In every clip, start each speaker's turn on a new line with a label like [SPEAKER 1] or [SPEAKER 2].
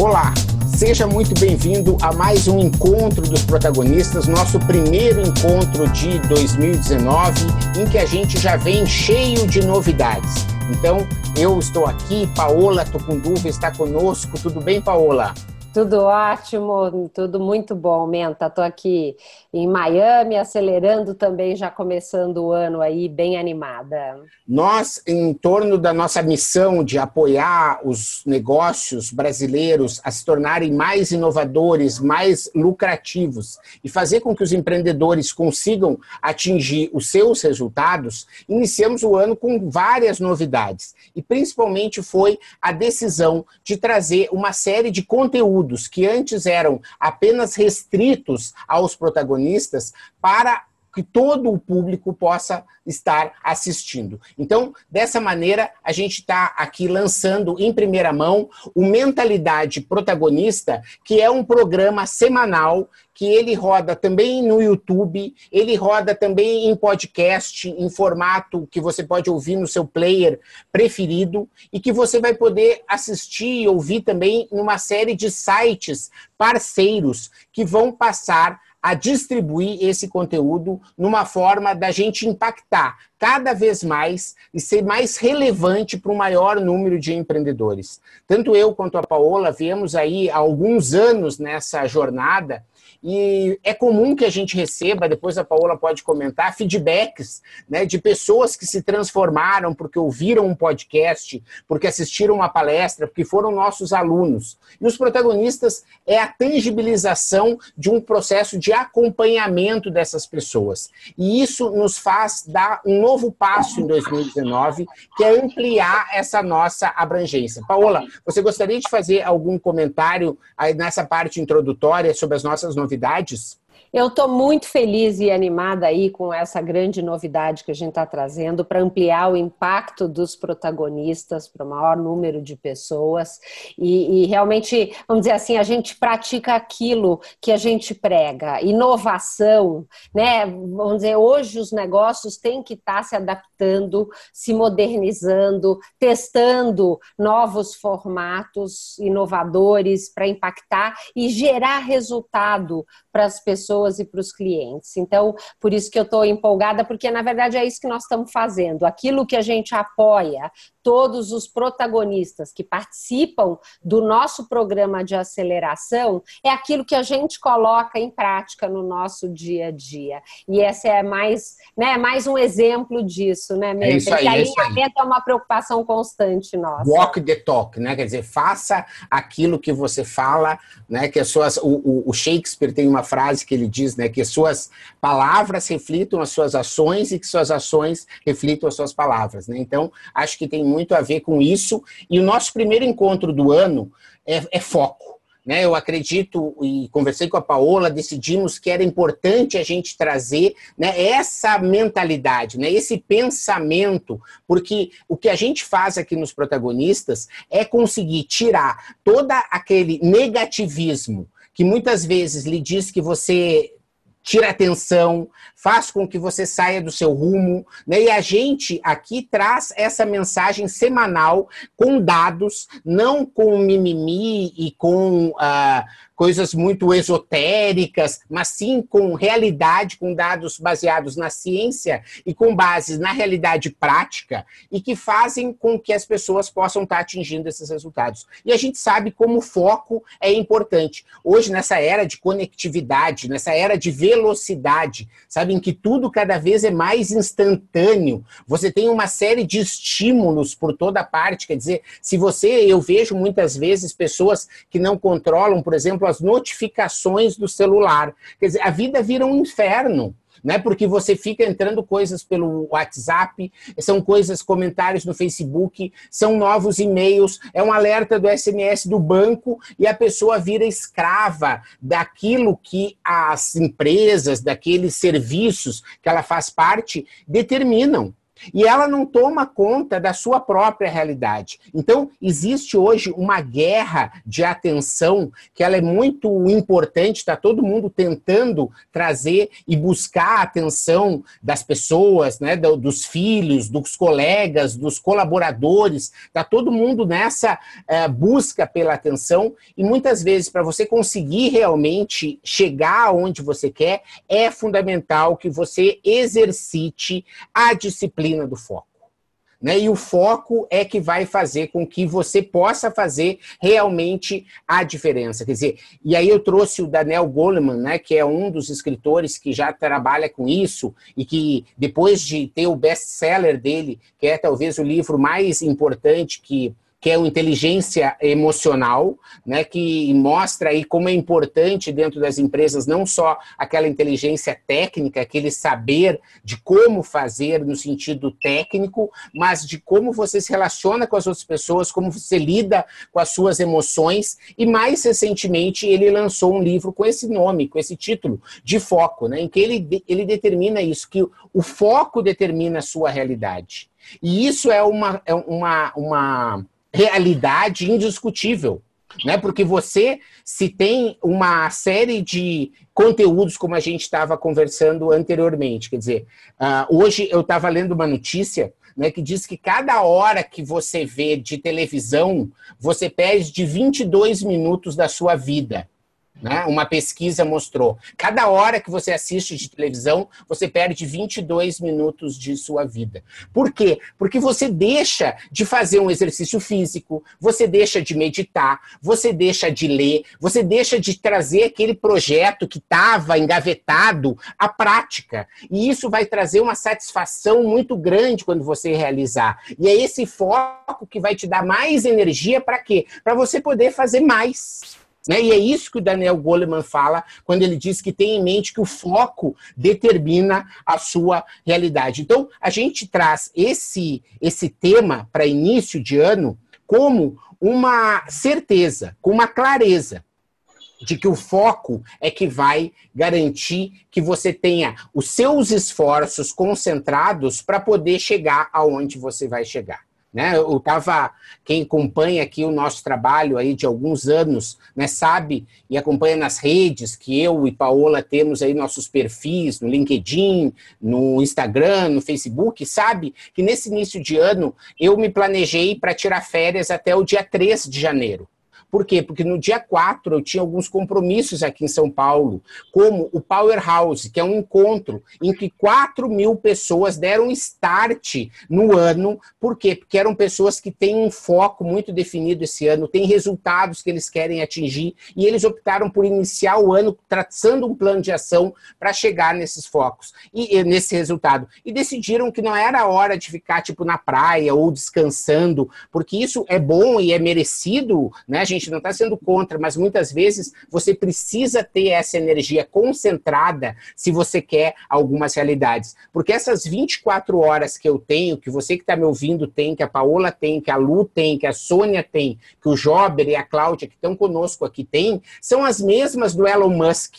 [SPEAKER 1] Olá, seja muito bem-vindo a mais um encontro dos protagonistas, nosso primeiro encontro de 2019, em que a gente já vem cheio de novidades. Então, eu estou aqui, Paola Tucunduva está conosco. Tudo bem, Paola?
[SPEAKER 2] Tudo ótimo, tudo muito bom, Menta. Estou aqui em Miami, acelerando também, já começando o ano aí, bem animada.
[SPEAKER 1] Nós, em torno da nossa missão de apoiar os negócios brasileiros a se tornarem mais inovadores, mais lucrativos e fazer com que os empreendedores consigam atingir os seus resultados, iniciamos o ano com várias novidades. E principalmente foi a decisão de trazer uma série de conteúdos que antes eram apenas restritos aos protagonistas para que todo o público possa estar assistindo. Então, dessa maneira, a gente está aqui lançando em primeira mão o Mentalidade Protagonista, que é um programa semanal que ele roda também no YouTube, ele roda também em podcast, em formato que você pode ouvir no seu player preferido e que você vai poder assistir e ouvir também numa série de sites parceiros que vão passar a distribuir esse conteúdo numa forma da gente impactar cada vez mais e ser mais relevante para um maior número de empreendedores. Tanto eu quanto a Paola viemos aí há alguns anos nessa jornada e é comum que a gente receba, depois a Paola pode comentar, feedbacks né, de pessoas que se transformaram porque ouviram um podcast, porque assistiram uma palestra, porque foram nossos alunos. E os protagonistas é a tangibilização de um processo de acompanhamento dessas pessoas. E isso nos faz dar um novo passo em 2019, que é ampliar essa nossa abrangência. Paola, você gostaria de fazer algum comentário nessa parte introdutória sobre as nossas novidades?
[SPEAKER 2] Eu estou muito feliz e animada aí com essa grande novidade que a gente está trazendo para ampliar o impacto dos protagonistas para o maior número de pessoas e, e, realmente, vamos dizer assim, a gente pratica aquilo que a gente prega, inovação, né? Vamos dizer, hoje os negócios têm que estar tá se adaptando, se modernizando, testando novos formatos inovadores para impactar e gerar resultado para as pessoas pessoas e para os clientes. Então, por isso que eu estou empolgada, porque na verdade é isso que nós estamos fazendo. Aquilo que a gente apoia, todos os protagonistas que participam do nosso programa de aceleração, é aquilo que a gente coloca em prática no nosso dia a dia. E esse é mais, né, mais um exemplo disso, né,
[SPEAKER 1] mesmo? É isso aí,
[SPEAKER 2] alinhamento é, é uma preocupação constante nossa.
[SPEAKER 1] Walk the talk, né? Quer dizer, faça aquilo que você fala, né? Que as suas, o, o Shakespeare tem uma frase que ele diz, né, que suas palavras reflitam as suas ações e que suas ações reflitam as suas palavras, né? Então, acho que tem muito a ver com isso. E o nosso primeiro encontro do ano é, é foco. Né, eu acredito e conversei com a Paola, decidimos que era importante a gente trazer né, essa mentalidade, né, esse pensamento, porque o que a gente faz aqui nos protagonistas é conseguir tirar todo aquele negativismo que muitas vezes lhe diz que você tira atenção, faz com que você saia do seu rumo, né? E a gente aqui traz essa mensagem semanal com dados, não com mimimi e com uh, coisas muito esotéricas, mas sim com realidade, com dados baseados na ciência e com bases na realidade prática e que fazem com que as pessoas possam estar atingindo esses resultados. E a gente sabe como o foco é importante. Hoje, nessa era de conectividade, nessa era de velocidade, sabem que tudo cada vez é mais instantâneo. Você tem uma série de estímulos por toda parte. Quer dizer, se você, eu vejo muitas vezes pessoas que não controlam, por exemplo, as notificações do celular. Quer dizer, a vida vira um inferno né? Porque você fica entrando coisas pelo WhatsApp, são coisas, comentários no Facebook, são novos e-mails, é um alerta do SMS do banco e a pessoa vira escrava daquilo que as empresas, daqueles serviços que ela faz parte determinam. E ela não toma conta da sua própria realidade. Então, existe hoje uma guerra de atenção que ela é muito importante, está todo mundo tentando trazer e buscar a atenção das pessoas, né, dos filhos, dos colegas, dos colaboradores, está todo mundo nessa é, busca pela atenção e muitas vezes para você conseguir realmente chegar onde você quer, é fundamental que você exercite a disciplina disciplina do foco. Né? E o foco é que vai fazer com que você possa fazer realmente a diferença. Quer dizer, e aí eu trouxe o Daniel Goleman, né, que é um dos escritores que já trabalha com isso e que depois de ter o best-seller dele, que é talvez o livro mais importante que que é o inteligência emocional, né, que mostra aí como é importante dentro das empresas não só aquela inteligência técnica, aquele saber de como fazer no sentido técnico, mas de como você se relaciona com as outras pessoas, como você lida com as suas emoções. E mais recentemente ele lançou um livro com esse nome, com esse título, de foco, né, em que ele, ele determina isso, que o foco determina a sua realidade. E isso é uma, é uma, uma realidade indiscutível. Né? Porque você, se tem uma série de conteúdos, como a gente estava conversando anteriormente, quer dizer, uh, hoje eu estava lendo uma notícia né, que diz que cada hora que você vê de televisão, você perde 22 minutos da sua vida. Né? Uma pesquisa mostrou. Cada hora que você assiste de televisão, você perde 22 minutos de sua vida. Por quê? Porque você deixa de fazer um exercício físico, você deixa de meditar, você deixa de ler, você deixa de trazer aquele projeto que estava engavetado à prática. E isso vai trazer uma satisfação muito grande quando você realizar. E é esse foco que vai te dar mais energia para quê? Para você poder fazer mais. Né? E é isso que o Daniel Goleman fala quando ele diz que tem em mente que o foco determina a sua realidade. Então, a gente traz esse, esse tema para início de ano como uma certeza, com uma clareza de que o foco é que vai garantir que você tenha os seus esforços concentrados para poder chegar aonde você vai chegar. Né? Eu tava, quem acompanha aqui o nosso trabalho aí de alguns anos, né, sabe e acompanha nas redes que eu e Paola temos aí nossos perfis no LinkedIn, no Instagram, no Facebook, sabe que nesse início de ano eu me planejei para tirar férias até o dia 3 de janeiro. Por quê? Porque no dia 4 eu tinha alguns compromissos aqui em São Paulo, como o Powerhouse, que é um encontro em que 4 mil pessoas deram start no ano. Por quê? Porque eram pessoas que têm um foco muito definido esse ano, têm resultados que eles querem atingir, e eles optaram por iniciar o ano traçando um plano de ação para chegar nesses focos e nesse resultado. E decidiram que não era hora de ficar tipo na praia ou descansando, porque isso é bom e é merecido, né? Gente gente não está sendo contra, mas muitas vezes você precisa ter essa energia concentrada se você quer algumas realidades. Porque essas 24 horas que eu tenho, que você que está me ouvindo tem, que a Paola tem, que a Lu tem, que a Sônia tem, que o Jober e a Cláudia que estão conosco aqui tem, são as mesmas do Elon Musk.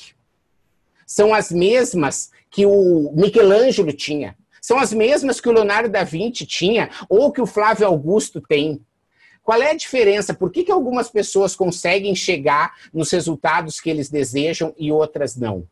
[SPEAKER 1] São as mesmas que o Michelangelo tinha. São as mesmas que o Leonardo da Vinci tinha, ou que o Flávio Augusto tem. Qual é a diferença? Por que, que algumas pessoas conseguem chegar nos resultados que eles desejam e outras não?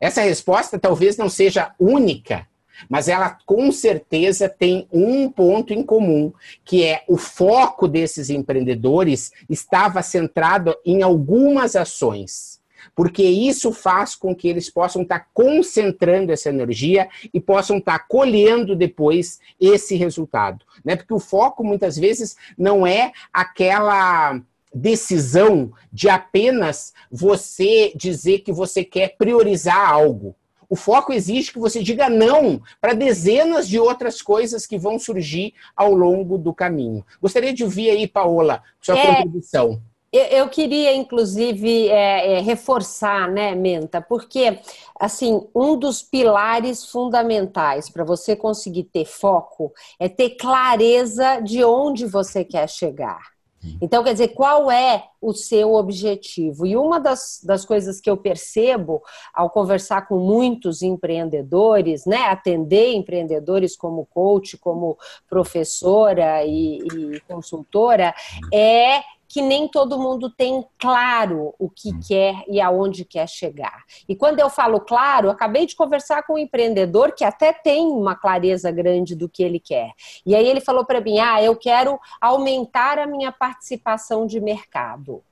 [SPEAKER 1] Essa resposta talvez não seja única, mas ela com certeza tem um ponto em comum, que é o foco desses empreendedores estava centrado em algumas ações porque isso faz com que eles possam estar concentrando essa energia e possam estar colhendo depois esse resultado. Né? Porque o foco, muitas vezes, não é aquela decisão de apenas você dizer que você quer priorizar algo. O foco exige que você diga não para dezenas de outras coisas que vão surgir ao longo do caminho. Gostaria de ouvir aí, Paola, sua é, contribuição.
[SPEAKER 2] Eu queria, inclusive, é, é, reforçar, né, Menta, porque, assim, um dos pilares fundamentais para você conseguir ter foco é ter clareza de onde você quer chegar. Então, quer dizer, qual é o seu objetivo? E uma das, das coisas que eu percebo ao conversar com muitos empreendedores, né, atender empreendedores como coach, como professora e, e consultora, é que nem todo mundo tem claro o que hum. quer e aonde quer chegar. E quando eu falo claro, acabei de conversar com um empreendedor que até tem uma clareza grande do que ele quer. E aí ele falou para mim: "Ah, eu quero aumentar a minha participação de mercado".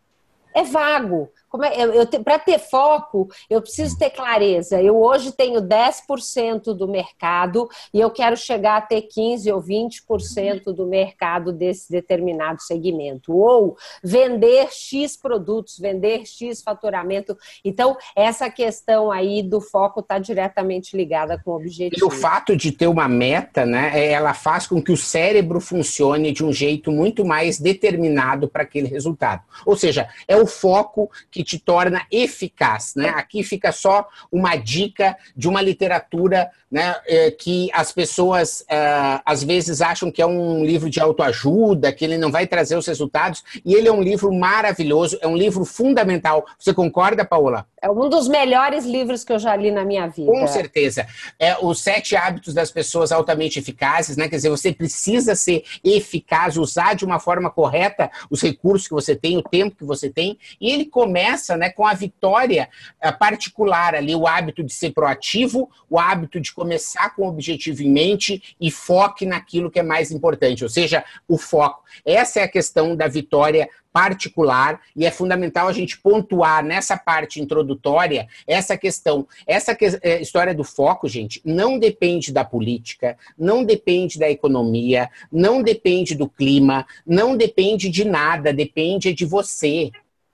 [SPEAKER 2] É vago. É, Para ter foco, eu preciso ter clareza. Eu hoje tenho 10% do mercado e eu quero chegar a ter 15% ou 20% do mercado desse determinado segmento. Ou vender X produtos, vender X faturamento. Então, essa questão aí do foco está diretamente ligada com o objetivo.
[SPEAKER 1] E o fato de ter uma meta, né, é, ela faz com que o cérebro funcione de um jeito muito mais determinado para aquele resultado. Ou seja, é o foco que te torna eficaz. Né? Aqui fica só uma dica de uma literatura né, é, que as pessoas é, às vezes acham que é um livro de autoajuda, que ele não vai trazer os resultados, e ele é um livro maravilhoso, é um livro fundamental. Você concorda, Paola?
[SPEAKER 2] É um dos melhores livros que eu já li na minha vida.
[SPEAKER 1] Com certeza. É Os Sete Hábitos das Pessoas Altamente Eficazes, né? Quer dizer, você precisa ser eficaz, usar de uma forma correta os recursos que você tem, o tempo que você tem, e ele começa né, com a vitória é, particular ali, o hábito de ser proativo, o hábito de começar com o objetivo em mente e foque naquilo que é mais importante, ou seja, o foco. Essa é a questão da vitória particular e é fundamental a gente pontuar nessa parte introdutória essa questão. Essa que, é, história do foco, gente, não depende da política, não depende da economia, não depende do clima, não depende de nada, depende de você.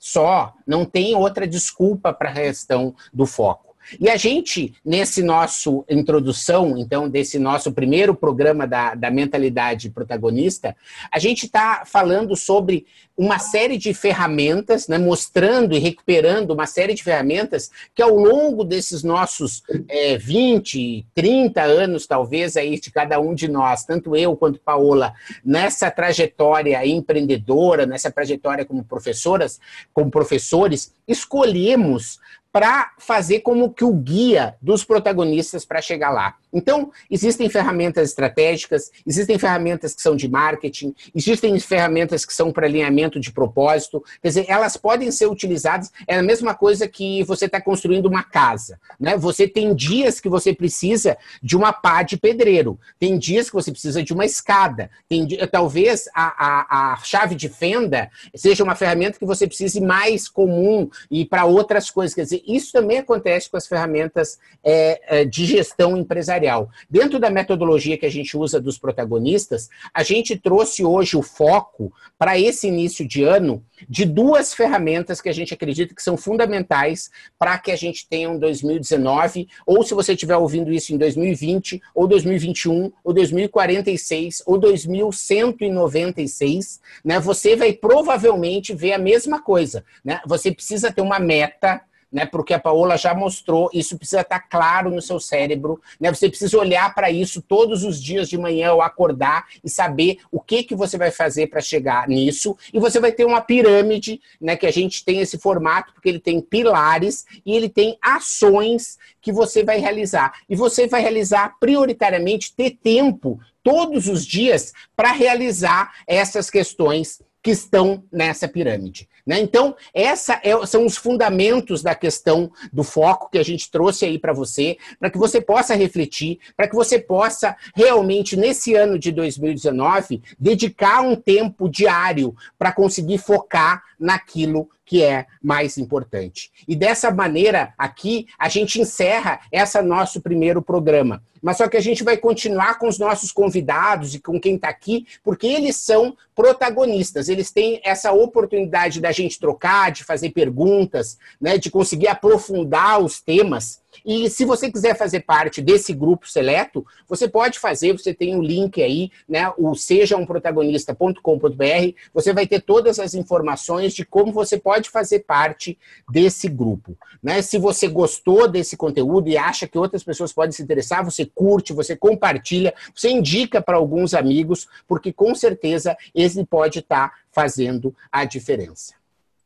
[SPEAKER 1] Só, não tem outra desculpa para a questão do foco. E a gente, nesse nosso introdução, então, desse nosso primeiro programa da, da mentalidade protagonista, a gente está falando sobre uma série de ferramentas, né, mostrando e recuperando uma série de ferramentas que ao longo desses nossos é, 20, 30 anos, talvez, aí de cada um de nós, tanto eu quanto Paola, nessa trajetória empreendedora, nessa trajetória como professoras, como professores, escolhemos para fazer como que o guia dos protagonistas para chegar lá. Então, existem ferramentas estratégicas, existem ferramentas que são de marketing, existem ferramentas que são para alinhamento de propósito. Quer dizer, elas podem ser utilizadas. É a mesma coisa que você está construindo uma casa. Né? Você tem dias que você precisa de uma pá de pedreiro, tem dias que você precisa de uma escada. Tem, talvez a, a, a chave de fenda seja uma ferramenta que você precise mais comum e para outras coisas. Quer dizer, isso também acontece com as ferramentas é, é, de gestão empresarial. Dentro da metodologia que a gente usa dos protagonistas, a gente trouxe hoje o foco para esse início de ano de duas ferramentas que a gente acredita que são fundamentais para que a gente tenha um 2019, ou se você estiver ouvindo isso em 2020, ou 2021, ou 2046, ou 2196, né, você vai provavelmente ver a mesma coisa. Né? Você precisa ter uma meta né? Porque a Paola já mostrou, isso precisa estar claro no seu cérebro, né? Você precisa olhar para isso todos os dias de manhã ao acordar e saber o que que você vai fazer para chegar nisso. E você vai ter uma pirâmide, né? Que a gente tem esse formato porque ele tem pilares e ele tem ações que você vai realizar. E você vai realizar prioritariamente ter tempo todos os dias para realizar essas questões que estão nessa pirâmide. Né? Então, essa é, são os fundamentos da questão do foco que a gente trouxe aí para você, para que você possa refletir, para que você possa realmente, nesse ano de 2019, dedicar um tempo diário para conseguir focar naquilo que é mais importante. E dessa maneira, aqui, a gente encerra esse nosso primeiro programa. Mas só que a gente vai continuar com os nossos convidados e com quem está aqui, porque eles são protagonistas. Eles têm essa oportunidade da gente trocar, de fazer perguntas, né, de conseguir aprofundar os temas. E se você quiser fazer parte desse grupo seleto, você pode fazer, você tem o um link aí, né, o sejaumprotagonista.com.br, você vai ter todas as informações de como você pode fazer parte desse grupo. Né? Se você gostou desse conteúdo e acha que outras pessoas podem se interessar, você curte, você compartilha, você indica para alguns amigos, porque com certeza esse pode estar tá fazendo a diferença.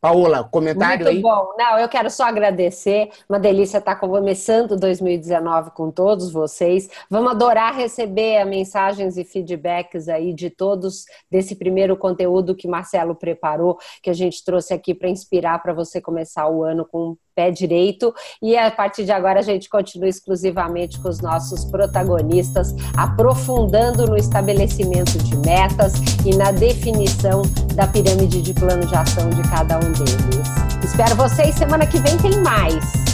[SPEAKER 1] Paola, comentário
[SPEAKER 2] Muito
[SPEAKER 1] aí?
[SPEAKER 2] bom. Não, eu quero só agradecer. Uma delícia estar começando 2019 com todos vocês. Vamos adorar receber mensagens e feedbacks aí de todos desse primeiro conteúdo que Marcelo preparou, que a gente trouxe aqui para inspirar para você começar o ano com pé direito. E a partir de agora a gente continua exclusivamente com os nossos protagonistas, aprofundando no estabelecimento de metas e na definição da pirâmide de plano de ação de cada um deles. Espero vocês semana que vem tem mais.